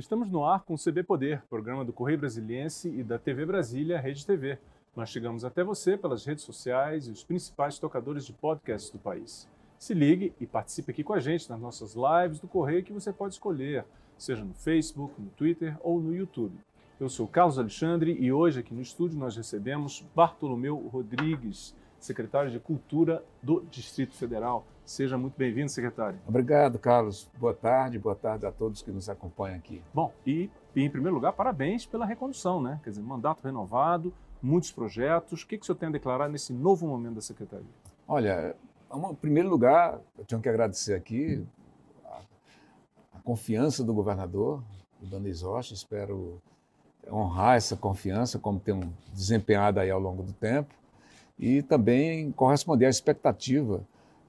Estamos no ar com o CB Poder, programa do Correio Brasiliense e da TV Brasília, Rede TV. Nós chegamos até você pelas redes sociais e os principais tocadores de podcasts do país. Se ligue e participe aqui com a gente nas nossas lives do Correio que você pode escolher, seja no Facebook, no Twitter ou no YouTube. Eu sou Carlos Alexandre e hoje aqui no estúdio nós recebemos Bartolomeu Rodrigues, secretário de Cultura do Distrito Federal. Seja muito bem-vindo, secretário. Obrigado, Carlos. Boa tarde, boa tarde a todos que nos acompanham aqui. Bom, e em primeiro lugar, parabéns pela recondução, né? Quer dizer, mandato renovado, muitos projetos. O que, que o senhor tem a declarar nesse novo momento da secretaria? Olha, em primeiro lugar, eu tenho que agradecer aqui a, a confiança do governador, o Danês Rocha. Espero honrar essa confiança, como tem desempenhado aí ao longo do tempo, e também corresponder à expectativa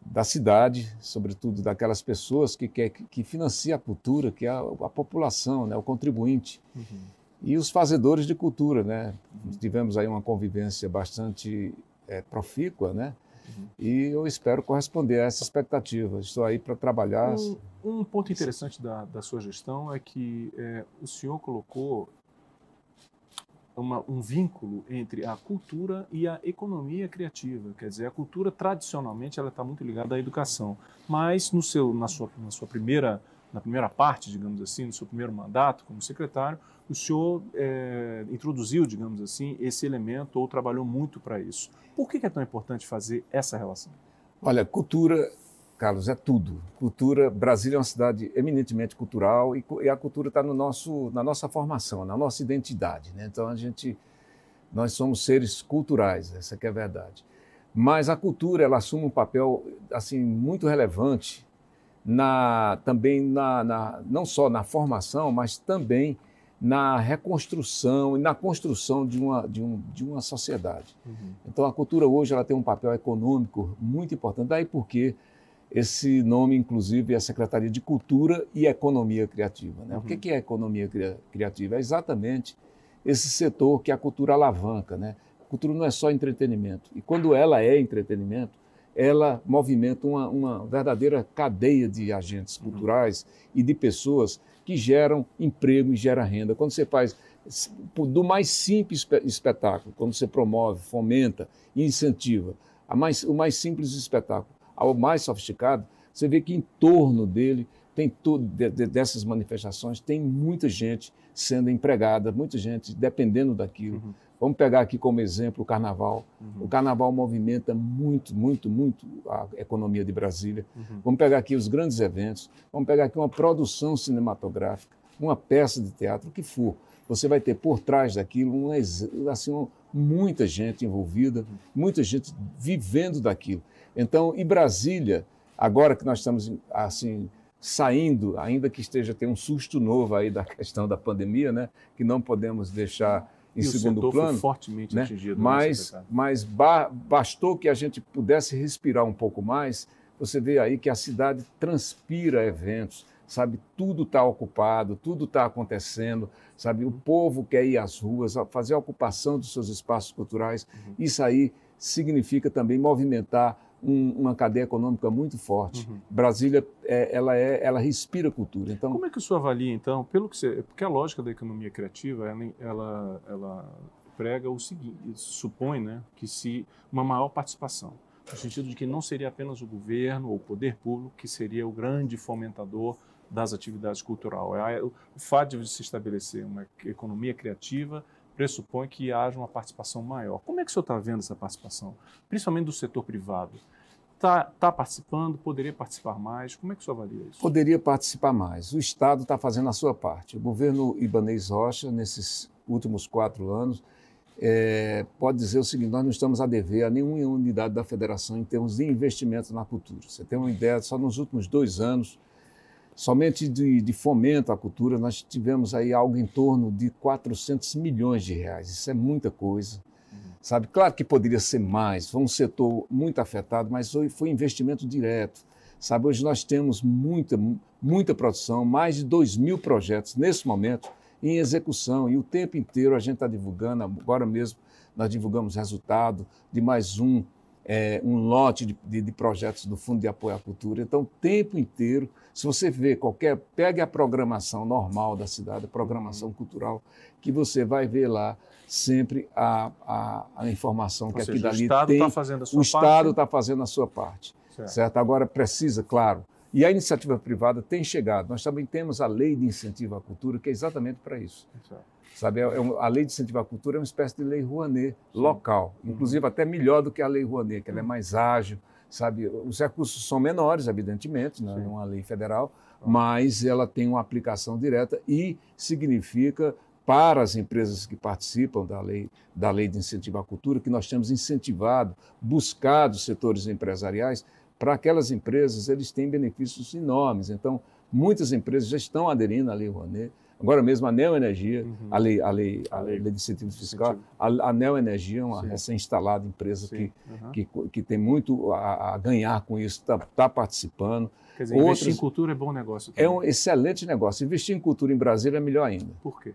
da cidade, sobretudo daquelas pessoas que, quer, que financia a cultura, que é a, a população, né, o contribuinte. Uhum. E os fazedores de cultura, né? Uhum. Tivemos aí uma convivência bastante é, profícua, né? Uhum. E eu espero corresponder a essa expectativa. Estou aí para trabalhar. Um, um, ponto interessante da, da sua gestão é que é, o senhor colocou uma, um vínculo entre a cultura e a economia criativa. Quer dizer, a cultura tradicionalmente ela está muito ligada à educação, mas no seu, na sua, na sua primeira na primeira parte, digamos assim, no seu primeiro mandato como secretário, o senhor é, introduziu, digamos assim, esse elemento ou trabalhou muito para isso. Por que é tão importante fazer essa relação? Olha, cultura Carlos, é tudo. Cultura, Brasília é uma cidade eminentemente cultural e, e a cultura está no nosso, na nossa formação, na nossa identidade. Né? Então a gente, nós somos seres culturais, essa é a verdade. Mas a cultura ela assume um papel assim muito relevante na, também na, na, não só na formação, mas também na reconstrução e na construção de uma, de um, de uma sociedade. Uhum. Então a cultura hoje ela tem um papel econômico muito importante. Daí porque esse nome, inclusive, é a Secretaria de Cultura e Economia Criativa. Né? Uhum. O que é economia criativa? É exatamente esse setor que a cultura alavanca. Né? A cultura não é só entretenimento. E quando ela é entretenimento, ela movimenta uma, uma verdadeira cadeia de agentes uhum. culturais e de pessoas que geram emprego e geram renda. Quando você faz do mais simples espetáculo, quando você promove, fomenta e incentiva mais, o mais simples espetáculo ao mais sofisticado, você vê que em torno dele tem tudo de, de, dessas manifestações, tem muita gente sendo empregada, muita gente dependendo daquilo. Uhum. Vamos pegar aqui como exemplo o carnaval. Uhum. O carnaval movimenta muito, muito, muito a economia de Brasília. Uhum. Vamos pegar aqui os grandes eventos. Vamos pegar aqui uma produção cinematográfica, uma peça de teatro, o que for. Você vai ter por trás daquilo uma, assim, muita gente envolvida, uhum. muita gente vivendo daquilo. Então, e Brasília, agora que nós estamos assim saindo, ainda que esteja tem um susto novo aí da questão da pandemia, né, que não podemos deixar em e segundo o plano, foi fortemente né? atingido. Né, mas, mas ba bastou que a gente pudesse respirar um pouco mais. Você vê aí que a cidade transpira eventos, sabe? Tudo está ocupado, tudo está acontecendo, sabe? O povo quer ir às ruas, fazer a ocupação dos seus espaços culturais. Uhum. Isso aí significa também movimentar um, uma cadeia econômica muito forte. Uhum. Brasília, é, ela, é, ela respira cultura. Então, Como é que o senhor avalia, então, pelo que você, porque a lógica da economia criativa, ela, ela, ela prega o seguinte, supõe né, que se uma maior participação, no sentido de que não seria apenas o governo ou o poder público que seria o grande fomentador das atividades culturais. É, o fato de se estabelecer uma economia criativa pressupõe que haja uma participação maior. Como é que o senhor está vendo essa participação, principalmente do setor privado? Está tá participando? Poderia participar mais? Como é que o senhor avalia isso? Poderia participar mais. O Estado está fazendo a sua parte. O governo Ibanez Rocha, nesses últimos quatro anos, é, pode dizer o seguinte: nós não estamos a dever a nenhuma unidade da federação em termos de investimento na cultura. Você tem uma ideia, só nos últimos dois anos, Somente de, de, fomento à cultura, nós tivemos aí algo em torno de 400 milhões de reais. Isso é muita coisa, sabe? Claro que poderia ser mais, foi um setor muito afetado, mas foi, foi investimento direto, sabe? Hoje nós temos muita, muita produção, mais de 2 mil projetos nesse momento em execução e o tempo inteiro a gente está divulgando, agora mesmo nós divulgamos resultado de mais um é, um lote de, de, de, projetos do Fundo de Apoio à Cultura. Então, o tempo inteiro, se você vê qualquer, pegue a programação normal da cidade, a programação uhum. cultural, que você vai ver lá sempre a, a, a informação Ou que seja, aqui dali o Estado tem. Tá fazendo a sua o Estado está fazendo a sua parte. Certo. certo. Agora, precisa, claro, e a iniciativa privada tem chegado. Nós também temos a lei de incentivo à cultura, que é exatamente para isso. Certo. Sabe, é, é a lei de incentivo à cultura é uma espécie de lei Rouanet Sim. local, uhum. inclusive até melhor do que a lei Rouanet, que ela é mais ágil, sabe? Os recursos são menores, evidentemente, não é uma lei federal, mas ela tem uma aplicação direta e significa para as empresas que participam da lei, da lei de incentivo à cultura, que nós temos incentivado, buscado setores empresariais, para aquelas empresas eles têm benefícios enormes. Então, muitas empresas já estão aderindo à lei Rouanet, Agora mesmo a Neoenergia, uhum. a, lei, a, lei, a, lei, de incentivo fiscal, a, a Neoenergia é uma recém-instalada empresa que, uhum. que, que tem muito a, a ganhar com isso, está tá participando. Quer dizer, Outras, investir em cultura é bom negócio. Também. É um excelente negócio. Investir em cultura em Brasília é melhor ainda. Por quê?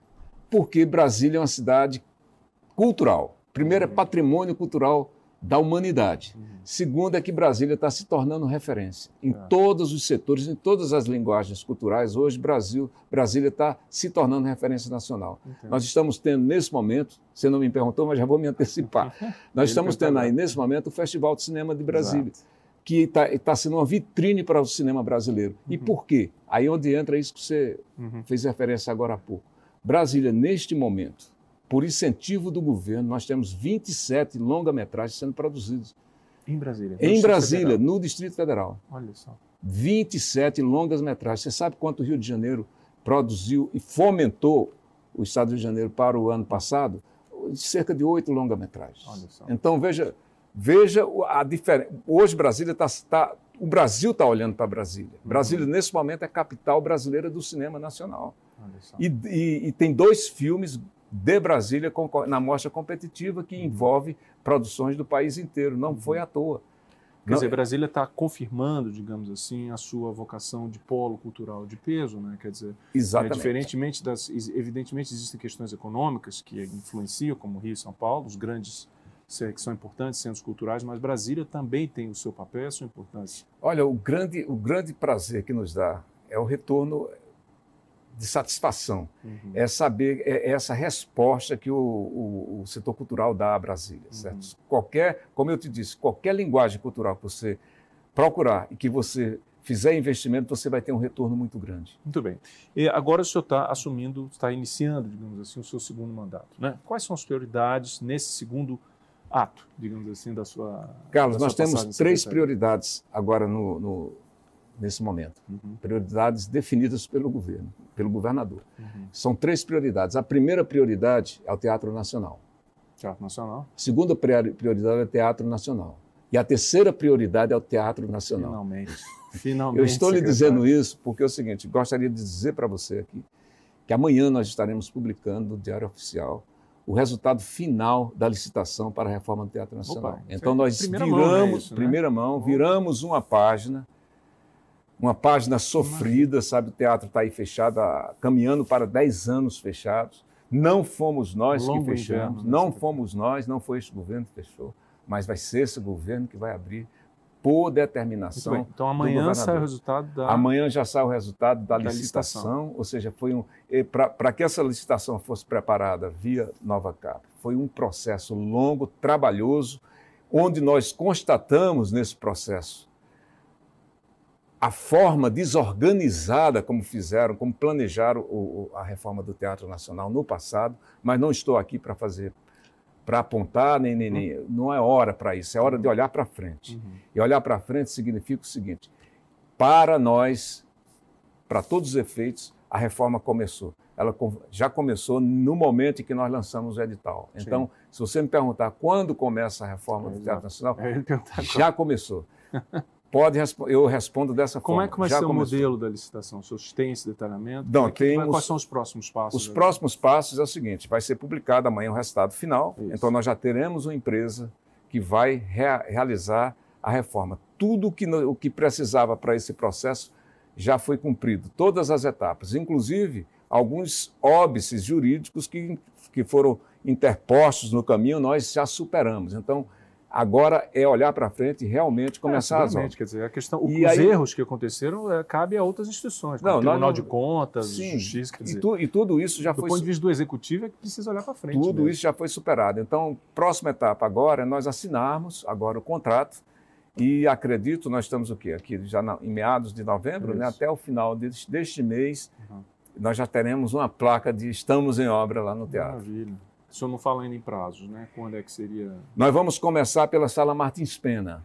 Porque Brasília é uma cidade cultural. Primeiro, é uhum. patrimônio cultural da humanidade. Uhum. Segundo é que Brasília está se tornando referência em é. todos os setores, em todas as linguagens culturais. Hoje, Brasil, Brasília está se tornando referência nacional. Entendi. Nós estamos tendo nesse momento, você não me perguntou, mas já vou me antecipar. Nós estamos tendo aí nesse momento o Festival de Cinema de Brasília. Exato. Que está tá sendo uma vitrine para o cinema brasileiro. Uhum. E por quê? Aí onde entra isso que você uhum. fez referência agora há pouco. Brasília, neste momento, por incentivo do governo, nós temos 27 longa-metragens sendo produzidos. Em Brasília? Em Brasília, Federal. no Distrito Federal. Olha só. 27 longas-metragens. Você sabe quanto o Rio de Janeiro produziu e fomentou o Estado do Rio de Janeiro para o ano passado? Cerca de oito longa-metragens. Então, veja, veja a diferença. Hoje, Brasília está. Tá, o Brasil está olhando para Brasília. Uhum. Brasília, nesse momento, é a capital brasileira do cinema nacional. E, e, e, tem dois filmes de Brasília na mostra competitiva que envolve produções do país inteiro. Não foi à toa. Quer dizer, Brasília está confirmando, digamos assim, a sua vocação de polo cultural de peso, né? Quer dizer, Exatamente. É, diferentemente das, evidentemente existem questões econômicas que influenciam, como Rio e São Paulo, os grandes que são importantes centros culturais, mas Brasília também tem o seu papel, a sua importância. Olha, o grande, o grande prazer que nos dá é o retorno de satisfação. Uhum. É saber é, é essa resposta que o, o, o, setor cultural dá a Brasília, uhum. certo? Qualquer, como eu te disse, qualquer linguagem cultural que você procurar e que você fizer investimento, você vai ter um retorno muito grande. Muito bem. E agora o senhor está assumindo, está iniciando, digamos assim, o seu segundo mandato. Né? Quais são as prioridades nesse segundo ato, digamos assim, da sua. Carlos, da nós temos três prioridades agora no, no nesse momento. Uhum. Prioridades definidas pelo governo, pelo governador. Uhum. São três prioridades. A primeira prioridade é o Teatro Nacional. Teatro Nacional. A segunda prioridade é o Teatro Nacional. E a terceira prioridade é o Teatro Nacional. Finalmente. Finalmente. Eu estou lhe dizendo isso porque é o seguinte: gostaria de dizer para você aqui que amanhã nós estaremos publicando no Diário Oficial o resultado final da licitação para a reforma do Teatro Nacional. Opa, então nós viramos, mão, é isso, né? primeira mão, viramos uma página uma página sofrida, sabe? O teatro está aí fechado, caminhando para 10 anos fechados. Não fomos nós que fechamos, inverno, não fomos nós, não foi este governo que fechou, mas vai ser esse governo que vai abrir por determinação. Então amanhã sai o resultado da. Amanhã já sai o resultado da, da licitação, licitação, ou seja, foi um. Para que essa licitação fosse preparada via Nova Cap, foi um processo longo, trabalhoso, onde nós constatamos nesse processo a forma desorganizada como fizeram, como planejaram o, a reforma do Teatro Nacional no passado, mas não estou aqui para fazer, para apontar, nem, nem, nem, não é hora para isso, é hora de olhar para frente. Uhum. E olhar para frente significa o seguinte: para nós, para todos os efeitos, a reforma começou. Ela já começou no momento em que nós lançamos o edital. Então, Sim. se você me perguntar quando começa a reforma é, do Teatro Nacional, já começou. Pode, eu respondo dessa Como forma. Como é que vai ser começou. o modelo da licitação? O senhor tem esse detalhamento? Não, é temos, quais são os próximos passos? Os próximos passos é o seguinte: vai ser publicado amanhã o resultado final. Isso. Então, nós já teremos uma empresa que vai rea realizar a reforma. Tudo que, o que precisava para esse processo já foi cumprido, todas as etapas, inclusive alguns óbices jurídicos que, que foram interpostos no caminho, nós já superamos. Então, Agora é olhar para frente e realmente começar é, as obras. Quer dizer, a questão, os aí, erros que aconteceram é, cabe a outras instituições, como não, o Tribunal não, de Contas, sim, Justiça. Quer dizer, e, tu, e, tudo isso já do foi. Do ponto de vista do executivo é que precisa olhar para frente. Tudo mesmo. isso já foi superado. Então, próxima etapa agora é nós assinarmos agora o contrato. E acredito, nós estamos o quê? Aqui já na, em meados de novembro, né, até o final deste, deste mês, uhum. nós já teremos uma placa de estamos em obra lá no teatro. Maravilha. O senhor não fala ainda em prazos, né? Quando é que seria? Nós vamos começar pela Sala Martins Pena.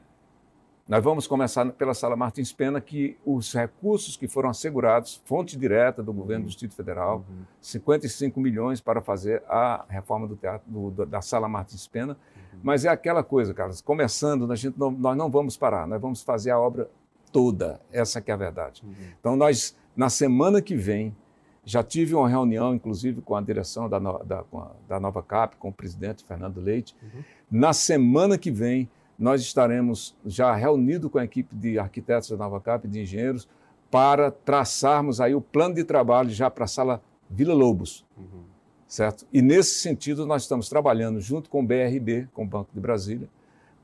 Nós vamos começar pela Sala Martins Pena, que os recursos que foram assegurados, fonte direta do governo uhum. do Distrito Federal, uhum. 55 milhões para fazer a reforma do teatro, do, da Sala Martins Pena. Uhum. Mas é aquela coisa, Carlos, começando, a gente não, nós não vamos parar, nós vamos fazer a obra toda, essa que é a verdade. Uhum. Então, nós, na semana que vem, já tive uma reunião, inclusive, com a direção da, da, da Nova Cap, com o presidente Fernando Leite. Uhum. Na semana que vem, nós estaremos já reunidos com a equipe de arquitetos da Nova Cap, de engenheiros, para traçarmos aí o plano de trabalho já para a sala Vila Lobos. Uhum. Certo? E nesse sentido, nós estamos trabalhando junto com o BRB, com o Banco de Brasília,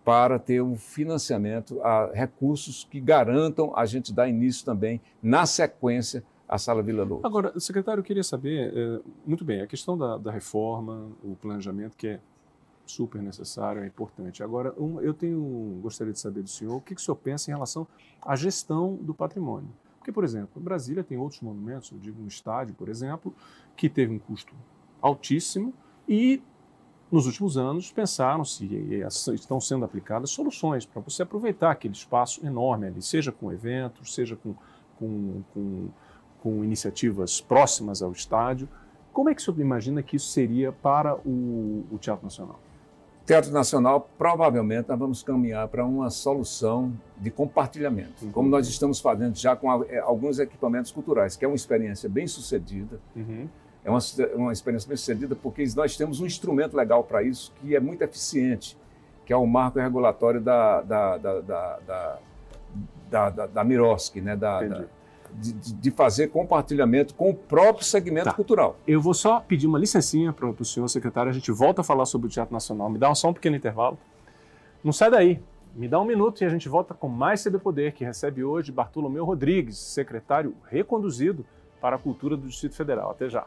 para ter um financiamento a recursos que garantam a gente dar início também, na sequência, a Sala Vila Lobos. Agora, secretário, eu queria saber, é, muito bem, a questão da, da, reforma, o planejamento, que é super necessário, é importante. Agora, um, eu tenho, gostaria de saber do senhor, o que, que o senhor pensa em relação à gestão do patrimônio? Porque, por exemplo, Brasília tem outros monumentos, eu digo um estádio, por exemplo, que teve um custo altíssimo e nos últimos anos pensaram-se e estão sendo aplicadas soluções para você aproveitar aquele espaço enorme ali, seja com eventos, seja com, com, com com iniciativas próximas ao estádio. Como é que o senhor imagina que isso seria para o, o Teatro Nacional? Teatro Nacional, provavelmente nós vamos caminhar para uma solução de compartilhamento, uhum. como nós estamos fazendo já com é, alguns equipamentos culturais, que é uma experiência bem sucedida. Uhum. É uma, uma experiência bem sucedida porque nós temos um instrumento legal para isso que é muito eficiente, que é o marco regulatório da, da, da, da, da, da, da, da Miroski, né? da, da, de, de, fazer compartilhamento com o próprio segmento tá. cultural. Eu vou só pedir uma licencinha para o senhor secretário, a gente volta a falar sobre o Teatro Nacional. Me dá só um pequeno intervalo. Não sai daí. Me dá um minuto e a gente volta com mais CB Poder, que recebe hoje Bartolomeu Rodrigues, secretário reconduzido para a Cultura do Distrito Federal. Até já.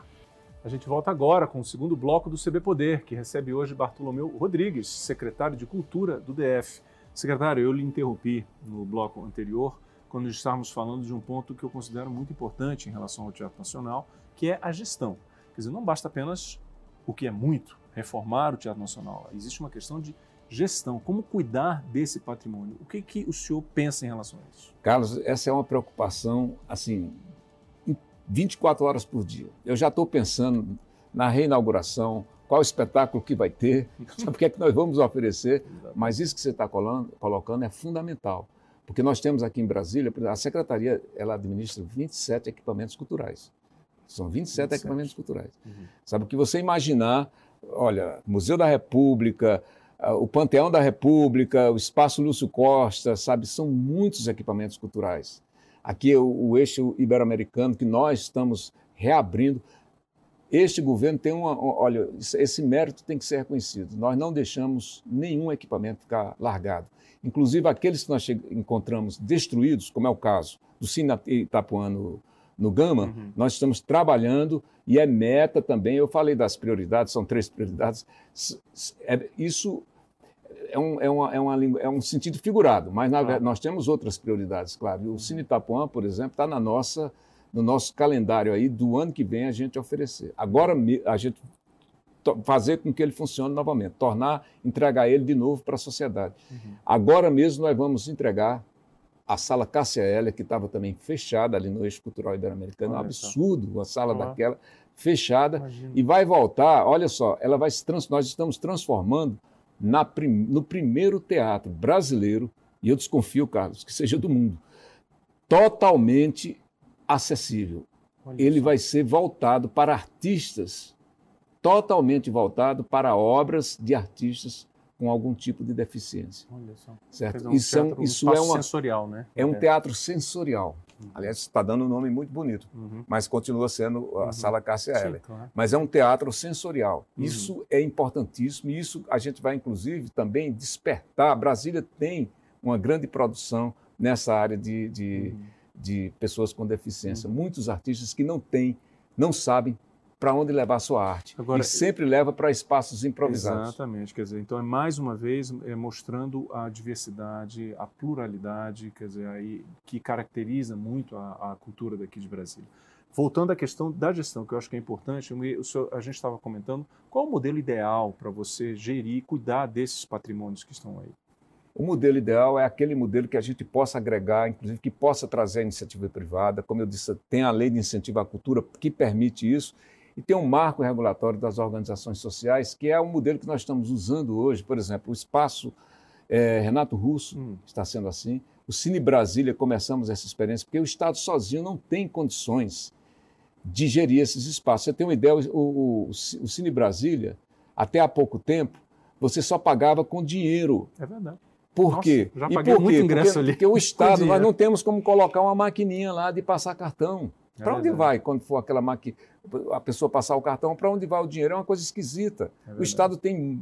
A gente volta agora com o segundo bloco do CB Poder, que recebe hoje Bartolomeu Rodrigues, secretário de Cultura do DF. Secretário, eu lhe interrompi no bloco anterior quando estávamos falando de um ponto que eu considero muito importante em relação ao Teatro Nacional, que é a gestão. Quer dizer, não basta apenas, o que é muito, reformar o Teatro Nacional. Existe uma questão de gestão, como cuidar desse patrimônio. O que, que o senhor pensa em relação a isso? Carlos, essa é uma preocupação, assim, 24 horas por dia. Eu já estou pensando na reinauguração, qual espetáculo que vai ter, o que é que nós vamos oferecer, mas isso que você está colocando é fundamental. Porque nós temos aqui em Brasília, a Secretaria ela administra 27 equipamentos culturais. São 27, 27. equipamentos culturais. Uhum. Sabe, o que você imaginar, olha, Museu da República, o Panteão da República, o Espaço Lúcio Costa, sabe, são muitos equipamentos culturais. Aqui o, o eixo ibero-americano que nós estamos reabrindo. Este governo tem uma, olha, esse mérito tem que ser reconhecido. Nós não deixamos nenhum equipamento ficar largado. Inclusive aqueles que nós encontramos destruídos, como é o caso do Cine Itapuã no, Gama, uhum. nós estamos trabalhando e é meta também. Eu falei das prioridades, são três prioridades. É, isso é um, é, uma, é, uma, é um sentido figurado, mas na, ah. nós temos outras prioridades, claro. E o Cine Itapuã, por exemplo, está na nossa no nosso calendário aí do ano que vem a gente oferecer. Agora a gente fazer com que ele funcione novamente, tornar, entregar ele de novo para a sociedade. Uhum. Agora mesmo nós vamos entregar a sala Cássia Hélia, que estava também fechada ali no eixo cultural ibero-americano, um absurdo, a sala daquela fechada, Imagina. e vai voltar, olha só, ela vai se trans, nós estamos transformando na no primeiro teatro brasileiro, e eu desconfio, Carlos, que seja do mundo, totalmente acessível. Olha ele só. vai ser voltado para artistas totalmente voltado para obras de artistas com algum tipo de deficiência. Olha só. Certo? Um isso, teatro, é, um, isso um é uma, sensorial, né? É um teatro sensorial. Uhum. Aliás, está dando um nome muito bonito, Uhum. mas continua sendo a Uhum. Sala Cássia Sim, Eller. claro. Mas é um teatro sensorial. Uhum. Isso é importantíssimo e isso a gente vai, inclusive, também despertar. Brasília tem uma grande produção nessa área de, de, Uhum. de pessoas com deficiência. Muitos artistas que não têm, não sabem para onde levar a sua arte. Agora, e sempre leva para espaços improvisados. Exatamente, quer dizer, então é mais uma vez é, mostrando a diversidade, a pluralidade, quer dizer, aí, que caracteriza muito a, a cultura daqui de Brasília. Voltando à questão da gestão, que eu acho que é importante, o senhor- a gente estava comentando, qual o modelo ideal para você gerir e cuidar desses patrimônios que estão aí? O modelo ideal é aquele modelo que a gente possa agregar, inclusive que possa trazer a iniciativa privada. Como eu disse, tem a lei de incentivo à cultura que permite isso, e tem um marco regulatório das organizações sociais, que é o modelo que nós estamos usando hoje. Por exemplo, o espaço eh, Renato Russo Hum, está sendo assim. O Cine Brasília começamos essa experiência, porque o Estado sozinho não tem condições de gerir esses espaços. Você tem uma ideia, o, o, o Cine Brasília, até há pouco tempo, você só pagava com dinheiro. é verdade. Por Nossa, quê? já E paguei por muito quê? ingresso porque, ali porque o Estado, nós não temos como colocar uma maquininha lá de passar cartão. É Para onde vai quando for aquela máquina, a pessoa passar o cartão? Para onde vai o dinheiro? É uma coisa esquisita. É o. Estado tem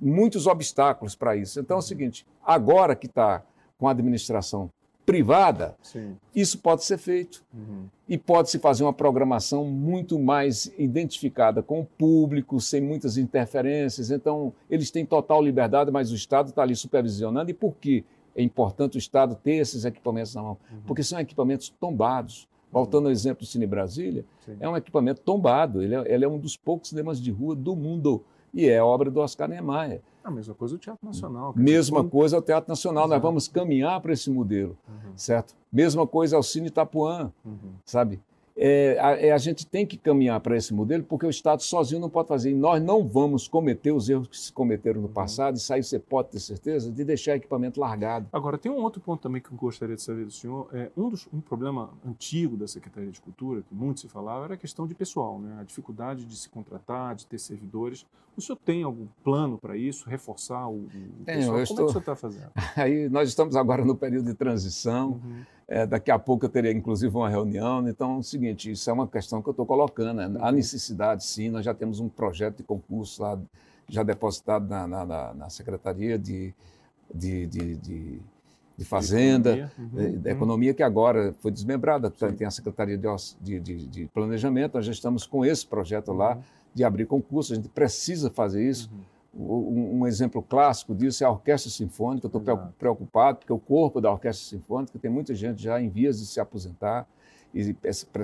muitos obstáculos para isso. Então é Uhum. o seguinte: agora que está com a administração privada, Sim. isso pode ser feito Uhum. e pode-se fazer uma programação muito mais identificada com o público, sem muitas interferências. Então, eles têm total liberdade, mas o Estado está ali supervisionando. E por que é importante o Estado ter esses equipamentos na mão? Uhum. Porque são equipamentos tombados. Voltando ao exemplo do Cine Brasília, Sim. é um equipamento tombado. Ele é, ele é um dos poucos cinemas de rua do mundo. E é obra do Oscar Niemeyer. A mesma coisa do Teatro Nacional. Mesma quando- coisa ao Teatro Nacional. Nós Exato. vamos caminhar para esse modelo, Uhum. certo? Mesma coisa ao Cine Itapuã Uhum. sabe? É, a, é, a gente tem que caminhar para esse modelo porque o Estado sozinho não pode fazer. E nós não vamos cometer os erros que se cometeram no Uhum. passado, e sair você pode ter certeza de deixar equipamento largado. Agora, tem um outro ponto também que eu gostaria de saber do senhor. É, um, dos, um problema antigo da Secretaria de Cultura, que muito se falava, era a questão de pessoal, né? a dificuldade de se contratar, de ter servidores. O senhor tem algum plano para isso, reforçar o, o Tenho, pessoal? Como é estou- que o senhor está fazendo? Aí nós estamos agora no período de transição. Uhum. É, daqui a pouco eu terei, inclusive, uma reunião. Então, é o seguinte: isso é uma questão que eu estou colocando. Né? Há necessidade, sim. Nós já temos um projeto de concurso lá, já depositado na, na- na- Secretaria de, de, de, de- de Fazenda. Economia, uhum, da uhum. economia que agora foi desmembrada, Sim. tem a Secretaria de, de- de- de Planejamento, nós já estamos com esse projeto lá de abrir concurso, a gente precisa fazer isso. Uhum. Um, exemplo clássico disso é a Orquestra Sinfônica, eu estou preocupado porque o corpo da Orquestra Sinfônica tem muita gente já em vias de se aposentar e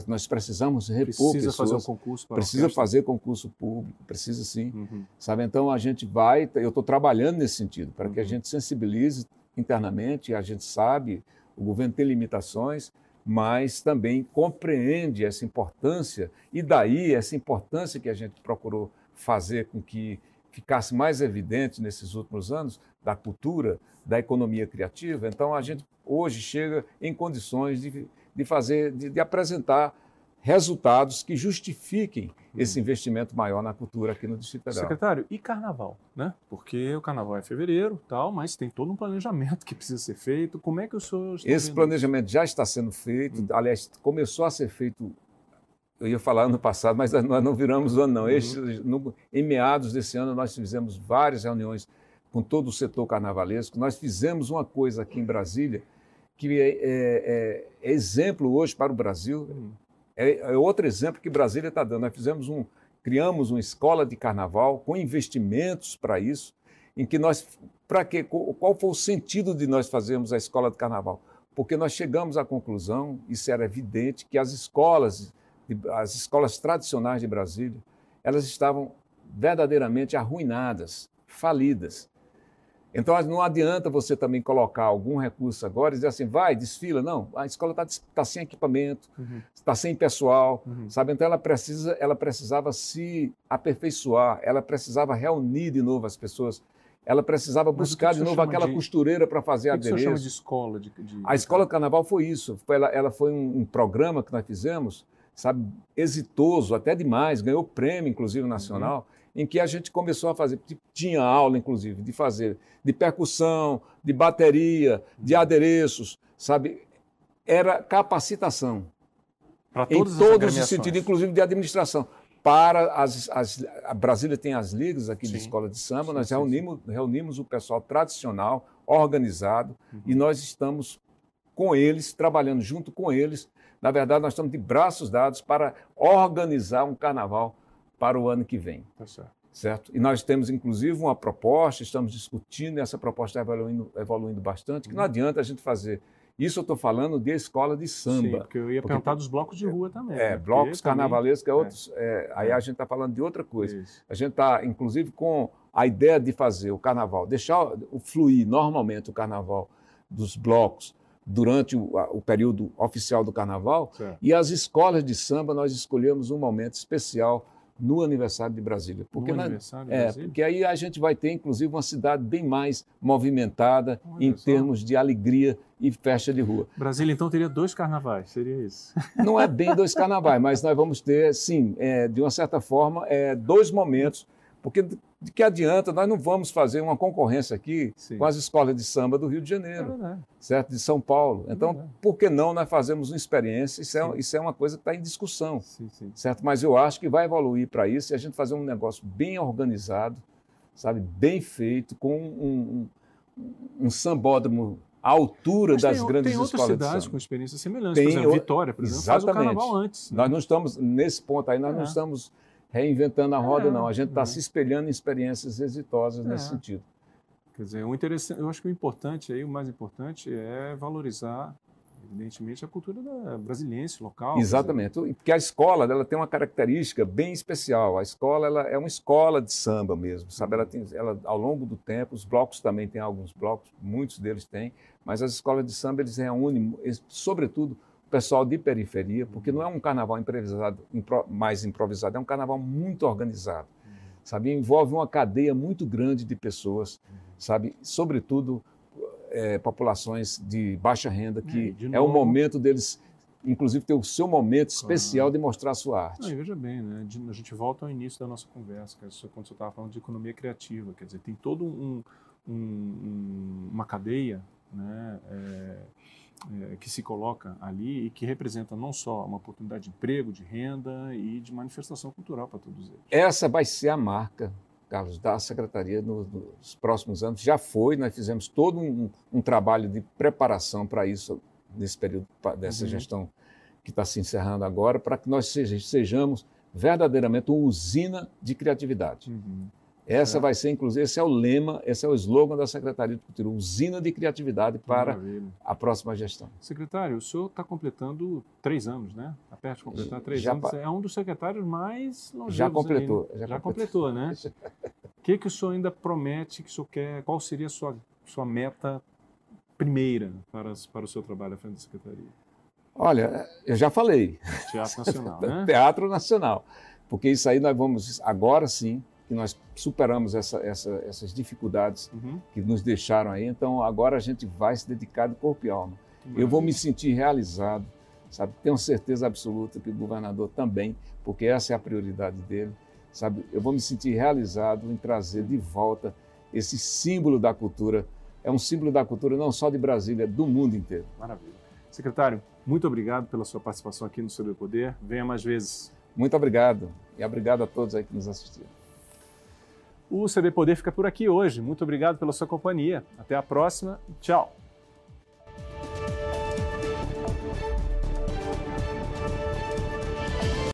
nós precisamos repor Precisa fazer um pessoas, concurso precisa fazer concurso público, precisa sim. Uhum. Sabe? Então a gente vai, eu estou trabalhando nesse sentido, para que a Uhum. gente sensibilize internamente, a gente sabe, o governo tem limitações, mas também compreende essa importância, e daí essa importância que a gente procurou fazer com que ficasse mais evidente nesses últimos anos da cultura, da economia criativa. Então a gente hoje chega em condições de, de fazer, de, de apresentar resultados que justifiquem esse investimento maior na cultura aqui no Distrito Federal. Secretário, e carnaval, né? Porque o carnaval é fevereiro, tal, mas tem todo um planejamento que precisa ser feito. Como é que o senhor Esse planejamento já está sendo feito, Hum. aliás, começou a ser feito, eu ia falar ano passado, mas nós não viramos ano, não. Uhum. Este, no- em meados desse ano, nós fizemos várias reuniões com todo o setor carnavalesco. Nós fizemos uma coisa aqui em Brasília que é, é- é- exemplo hoje para o Brasil. Hum. É, é outro exemplo que Brasília está dando. Nós fizemos um, criamos uma escola de carnaval com investimentos para isso, em que nós, para que, qual foi o sentido de nós fazermos a escola de carnaval? Porque nós chegamos à conclusão, isso era evidente, que as escolas, as escolas tradicionais de Brasília, elas estavam verdadeiramente arruinadas, falidas. Então não adianta você também colocar algum recurso agora e dizer assim, vai, desfila. Não, a escola está sem equipamento, Uhum, está sem pessoal, uhum. sabe? Então ela precisa, ela precisava se aperfeiçoar, ela precisava reunir de novo as pessoas, ela precisava Mas que buscar que de novo aquela de- costureira para fazer O que, que o senhor chama adereço. de escola? De, de- A escola do carnaval foi isso. Foi, ela, ela foi um, um programa que nós fizemos, sabe, exitoso até demais, ganhou prêmio, inclusive nacional, em que a gente começou a fazer, tinha aula, inclusive, de fazer de percussão, de bateria, de adereços, sabe? era capacitação. Para em todos todos os sentidos, inclusive de administração. Para as, as, a Brasília tem as ligas aqui Sim. de escola de samba, Sim, nós sim, reunimos, reunimos o pessoal tradicional, organizado, Uhum. e nós estamos com eles, trabalhando junto com eles. Na verdade, nós estamos de braços dados para organizar um carnaval para o ano que vem. Tá certo. certo? E nós temos, inclusive, uma proposta, estamos discutindo, e essa proposta está evoluindo, evoluindo bastante, que não Uhum. adianta a gente fazer. Isso eu estou falando de escola de Sim, samba. porque eu ia Porque- perguntar dos blocos de rua também. É, né? blocos carnavalescos, é é. outros. é, aí a gente está falando de outra coisa. Isso. A gente está, inclusive, com a ideia de fazer o carnaval, deixar o fluir normalmente o carnaval dos blocos durante o, o período oficial do carnaval. Certo. E as escolas de samba, nós escolhemos um momento especial no aniversário de Brasília. Porque no na- aniversário do é, Brasil? porque aí a gente vai ter, inclusive, uma cidade bem mais movimentada Olha em só. termos de alegria e festa de rua. Brasília, então, teria dois carnavais, seria isso. Não é bem dois carnavais, mas nós vamos ter, sim, é, de uma certa forma, é, dois momentos, porque de que adianta, nós não vamos fazer uma concorrência aqui Sim. com as escolas de samba do Rio de É Janeiro, verdade. certo? De São Paulo. Então, verdade. por que não nós fazemos uma experiência? Isso é, isso é uma coisa que está em discussão, Sim, sim. certo? Mas eu acho que vai evoluir para isso e a gente fazer um negócio bem organizado, sabe? Bem feito, com um, um, um sambódromo à altura Mas das tem, grandes tem escolas de cidades com experiências semelhantes. Tem por exemplo, Vitória, por exemplo, faz o Exatamente. carnaval antes. né? Nós não estamos, nesse ponto aí, nós não É. estamos reinventando a roda, É, não. A gente está é. se espelhando em experiências exitosas nesse É. sentido. Quer dizer, o interessante, eu acho que o importante aí, o mais importante é valorizar, evidentemente, a cultura da brasiliense, local. Exatamente. Porque a escola ela tem uma característica bem especial. A escola ela é uma escola de samba mesmo, sabe? Ela tem, ela, ao longo do tempo, os blocos também têm alguns blocos, muitos deles têm, mas as escolas de samba eles reúnem, sobretudo, pessoal de periferia, porque não é um carnaval improvisado, impro- mais improvisado, é um carnaval muito organizado, sabe? Envolve uma cadeia muito grande de pessoas, sabe? Sobretudo eh, populações de baixa renda, que É, é o momento deles, inclusive, ter o seu momento especial Claro. de mostrar a sua Não, arte. e veja bem, né? de- a gente volta ao início da nossa conversa, que é quando você estava falando de economia criativa, quer dizer, tem todo um, um- um- uma cadeia, né, é, é, que se coloca ali e que representa não só uma oportunidade de emprego, de renda e de manifestação cultural para todos eles. Essa vai ser a marca, Carlos, da Secretaria no- nos próximos anos. Já foi, nós fizemos todo um, um trabalho de preparação para isso, nesse período dessa Uhum. gestão que está se encerrando agora, para que nós seja- sejamos verdadeiramente uma usina de criatividade. Essa É. vai ser, inclusive, esse é o lema, esse é o slogan da Secretaria de Cultura, usina de criatividade para Maravilha. a próxima gestão. Secretário, o senhor está completando três anos, né? Está perto de completar três Já anos. É um dos secretários mais longevos Já completou. né? Já, completou, né? O que, que o senhor ainda promete que o senhor quer? Qual seria a sua, sua meta primeira para, para o seu trabalho à frente da Secretaria? Olha, eu já falei, Teatro Nacional, né? Teatro Nacional, porque isso aí nós vamos, agora sim, que nós superamos essa, essa, essas dificuldades Uhum. que nos deixaram aí, então agora a gente vai se dedicar de corpo e alma. Que Eu vou me maravilha. sentir realizado, sabe? Tenho certeza absoluta que o governador também, porque essa é a prioridade dele, sabe? Eu vou me sentir realizado em trazer de volta esse símbolo da cultura. É um símbolo da cultura não só de Brasília, do mundo inteiro. Maravilha. Secretário, muito obrigado pela sua participação aqui no Sobre o Poder. Venha mais vezes. Muito obrigado e obrigado a todos aí que nos assistiram. O CB Poder fica por aqui hoje. Muito obrigado pela sua companhia. Até a próxima. Tchau.